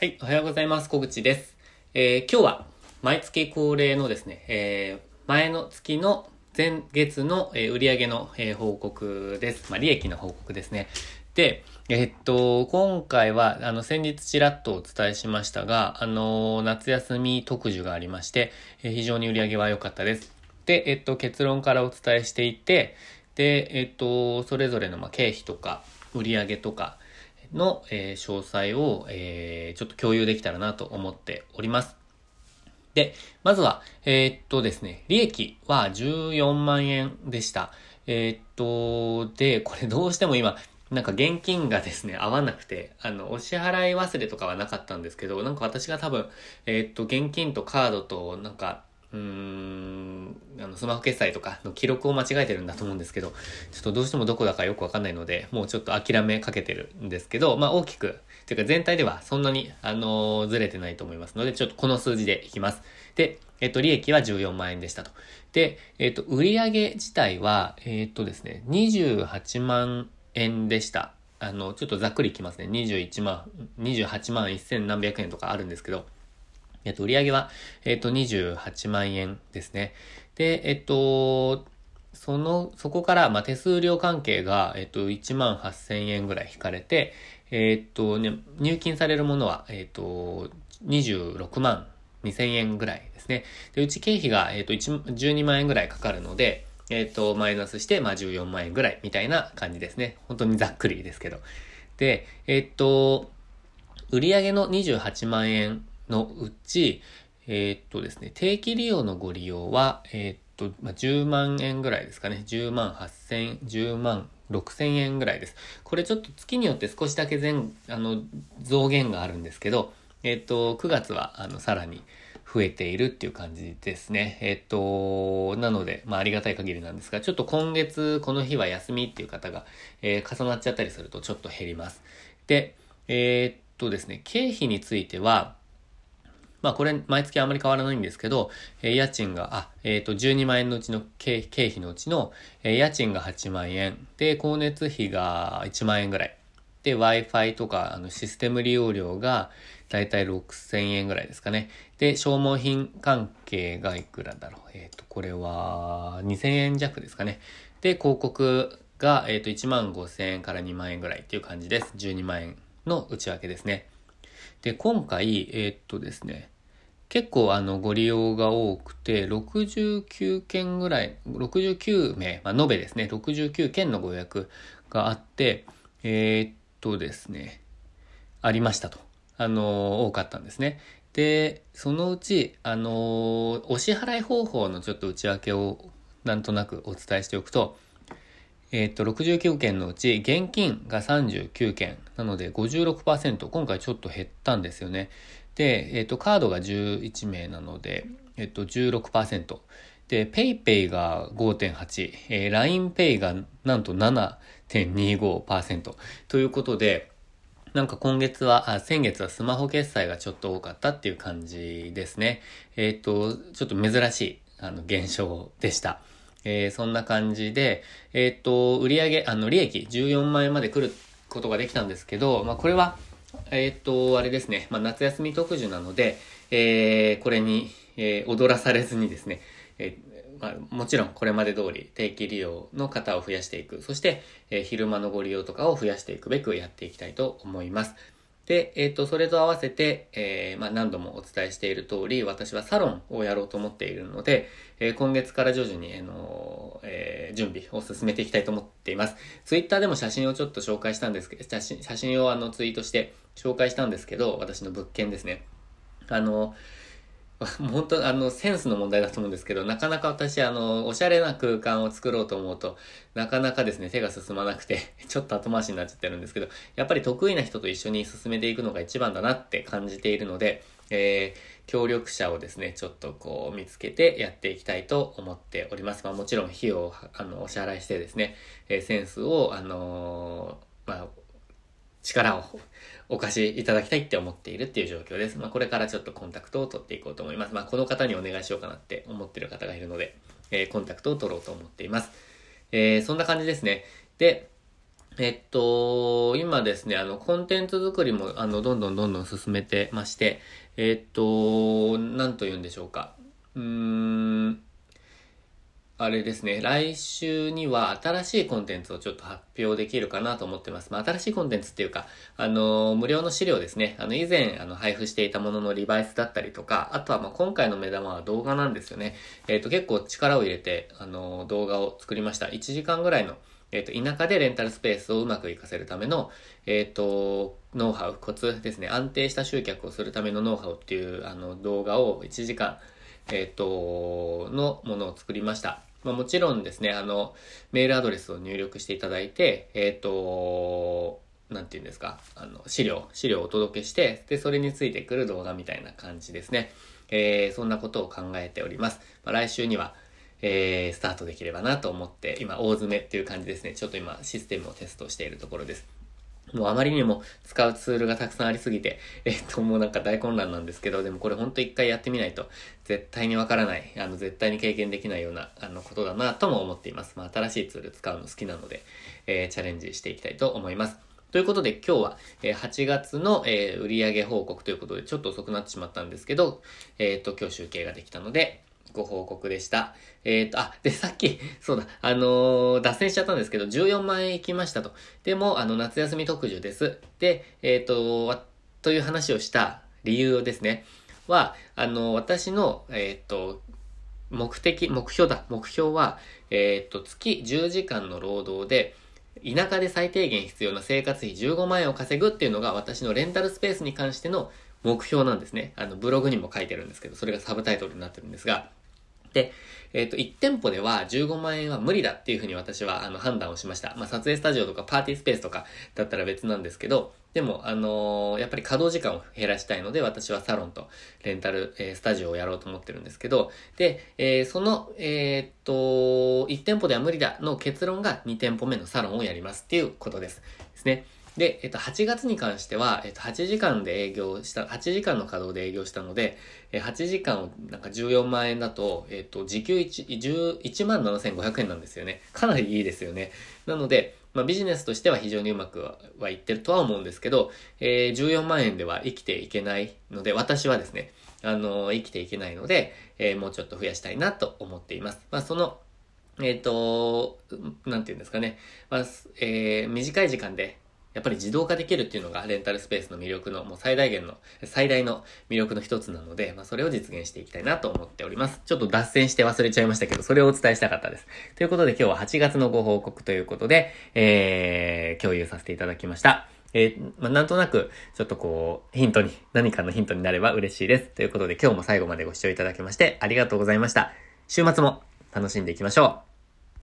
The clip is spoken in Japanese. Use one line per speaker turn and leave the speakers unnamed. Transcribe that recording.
はい、おはようございます。小口です。えー、今日は毎月恒例のですね、えー、前の月の前月の、えー、売上の、え、報告です。まあ、利益の報告ですね。で、え、っと、今回は、あの、先日ちらっとお伝えしましたが、あの、夏休み特需がありまして、え、非常に売り上げは良かったです。で、えっと、結論からお伝えしていて、で、えっと、それぞれの、ま、経費とか、売上とか、の、えー、詳細を、えー、ちょっと共有できたらなと思っております。で、まずは、えー、っとですね、利益は14万円でした。えー、っと、で、これどうしても今、なんか現金がですね、合わなくて、あの、お支払い忘れとかはなかったんですけど、なんか私が多分、えー、っと、現金とカードと、なんか、うーん、あの、スマホ決済とかの記録を間違えてるんだと思うんですけど、ちょっとどうしてもどこだかよくわかんないので、もうちょっと諦めかけてるんですけど、まあ大きく、というか全体ではそんなに、あのー、ずれてないと思いますので、ちょっとこの数字でいきます。で、えっと、利益は14万円でしたと。で、えっと、売上自体は、えっとですね、28万円でした。あの、ちょっとざっくりいきますね。21万、28万1000何百円とかあるんですけど、えっと、売上は、えっと、28万円ですね。で、えっと、その、そこから、まあ、手数料関係が、えっと、1万8000円ぐらい引かれて、えっとね、入金されるものは、えっと、26万2000円ぐらいですね。で、うち経費が、えっと、12万円ぐらいかかるので、えっと、マイナスして、まあ、14万円ぐらいみたいな感じですね。本当にざっくりですけど。で、えっと、売上の28万円のうち、えー、っとですね、定期利用のご利用は、えー、っと、まあ、10万円ぐらいですかね。10万8000、10万6000円ぐらいです。これちょっと月によって少しだけ全、あの、増減があるんですけど、えっと、9月は、あの、さらに増えているっていう感じですね。えっと、なので、まあ、ありがたい限りなんですが、ちょっと今月、この日は休みっていう方が、えー、重なっちゃったりするとちょっと減ります。で、えー、っとですね、経費については、まあこれ毎月あまり変わらないんですけど、え、家賃が、あ、えっ、ー、と、12万円のうちの経費のうちの、え、家賃が8万円、で、光熱費が1万円ぐらい、で、Wi-Fi とか、あの、システム利用料が、だいたい6000円ぐらいですかね。で、消耗品関係がいくらだろう。えっ、ー、と、これは、2000円弱ですかね。で、広告が、えっ、ー、と、1万5000円から2万円ぐらいっていう感じです。12万円の内訳ですね。で、今回、えー、っとですね、結構あのご利用が多くて、69件ぐらい、69名、まあ、延べですね、69件のご予約があって、えー、っとですね、ありましたと。あの、多かったんですね。で、そのうち、あの、お支払い方法のちょっと内訳をなんとなくお伝えしておくと、えっ、と、69件のうち、現金が39件。なので56%。今回ちょっと減ったんですよね。で、えっ、と、カードが11名なので、えっ、と、16%。で、PayPay が5.8、えー、LINEPay がなんと7.25%。ということで、なんか今月は、あ、先月はスマホ決済がちょっと多かったっていう感じですね。えっ、と、ちょっと珍しい、あの、現象でした。えー、そんな感じで、えー、っと、売上あの、利益14万円まで来ることができたんですけど、まあ、これは、えー、っと、あれですね、まあ、夏休み特需なので、えー、これに、えー、踊らされずにですね、えー、まあ、もちろんこれまで通り定期利用の方を増やしていく、そして、えー、昼間のご利用とかを増やしていくべくやっていきたいと思います。で、えっ、ー、と、それと合わせて、えー、まあ、何度もお伝えしている通り、私はサロンをやろうと思っているので、えー、今月から徐々に、あのえ準備を進めていきたいと思っています。ツイッターでも写真をちょっと紹介したんですけど、写真、写真をあのツイートして紹介したんですけど、私の物件ですね。あの本当、あの、センスの問題だと思うんですけど、なかなか私、あの、おしゃれな空間を作ろうと思うと、なかなかですね、手が進まなくて、ちょっと後回しになっちゃってるんですけど、やっぱり得意な人と一緒に進めていくのが一番だなって感じているので、えー、協力者をですね、ちょっとこう見つけてやっていきたいと思っております。まあもちろん費用をあのお支払いしてですね、えー、センスを、あのー、まあ、力をお貸しいただきたいって思っているっていう状況です。まあ、これからちょっとコンタクトを取っていこうと思います。まあ、この方にお願いしようかなって思ってる方がいるので、えー、コンタクトを取ろうと思っています。えー、そんな感じですね。で、えっと、今ですね、あの、コンテンツ作りも、あの、どんどんどんどん進めてまして、えっと、なんと言うんでしょうか。うーん、あれですね、来週には新しいコンテンツをちょっと発表できるかなと思ってます。まあ、新しいコンテンツっていうか、あの、無料の資料ですね。あの、以前、あの、配布していたもののリバイスだったりとか、あとは、ま、今回の目玉は動画なんですよね。えっ、ー、と、結構力を入れて、あの、動画を作りました。1時間ぐらいの、えっ、ー、と、田舎でレンタルスペースをうまく活かせるための、えっ、ー、と、ノウハウ、コツですね。安定した集客をするためのノウハウっていう、あの、動画を1時間、えっ、と、のものを作りました。まあ、もちろんですね、あの、メールアドレスを入力していただいて、えっ、ー、と、なんて言うんですか、あの、資料、資料をお届けして、で、それについてくる動画みたいな感じですね。えー、そんなことを考えております。まあ、来週には、えー、スタートできればなと思って、今、大詰めっていう感じですね。ちょっと今、システムをテストしているところです。もうあまりにも使うツールがたくさんありすぎて、えっと、もうなんか大混乱なんですけど、でもこれほんと一回やってみないと、絶対にわからない、あの、絶対に経験できないような、あの、ことだなとも思っています。まあ、新しいツール使うの好きなので、えー、チャレンジしていきたいと思います。ということで今日は、8月の、えー、売上報告ということでちょっと遅くなってしまったんですけど、えっ、と、今日集計ができたので、ご報告でした。えっ、ー、と、あ、で、さっき、そうだ、あのー、脱線しちゃったんですけど、14万円行きましたと。でも、あの、夏休み特需です。で、えっ、ー、と、という話をした理由ですね。は、あの、私の、えっ、と、目的、目標だ。目標は、えっ、と、月10時間の労働で、田舎で最低限必要な生活費15万円を稼ぐっていうのが私のレンタルスペースに関しての目標なんですね。あの、ブログにも書いてるんですけど、それがサブタイトルになってるんですが、で、えっ、ー、と、1店舗では15万円は無理だっていうふうに私はあの判断をしました。まあ、撮影スタジオとかパーティースペースとかだったら別なんですけど、でも、あのー、やっぱり稼働時間を減らしたいので、私はサロンとレンタル、えー、スタジオをやろうと思ってるんですけど、で、えー、その、えっと、1店舗では無理だの結論が2店舗目のサロンをやりますっていうことです。ですね。で、えっと、8月に関しては、えっと、8時間で営業した、8時間の稼働で営業したので、え8時間をなんか14万円だと、えっと、時給 1, 1万7500円なんですよね。かなりいいですよね。なので、まあ、ビジネスとしては非常にうまくはいってるとは思うんですけど、えー、14万円では生きていけないので、私はですね、あのー、生きていけないので、えー、もうちょっと増やしたいなと思っています。まあ、その、えっ、と、なんていうんですかね、まあ、えー、短い時間で、やっぱり自動化できるっていうのがレンタルスペースの魅力のもう最大限の、最大の魅力の一つなので、まあそれを実現していきたいなと思っております。ちょっと脱線して忘れちゃいましたけど、それをお伝えしたかったです。ということで今日は8月のご報告ということで、えー、共有させていただきました。えー、まあ、なんとなく、ちょっとこう、ヒントに、何かのヒントになれば嬉しいです。ということで今日も最後までご視聴いただきましてありがとうございました。週末も楽しんでいきましょう。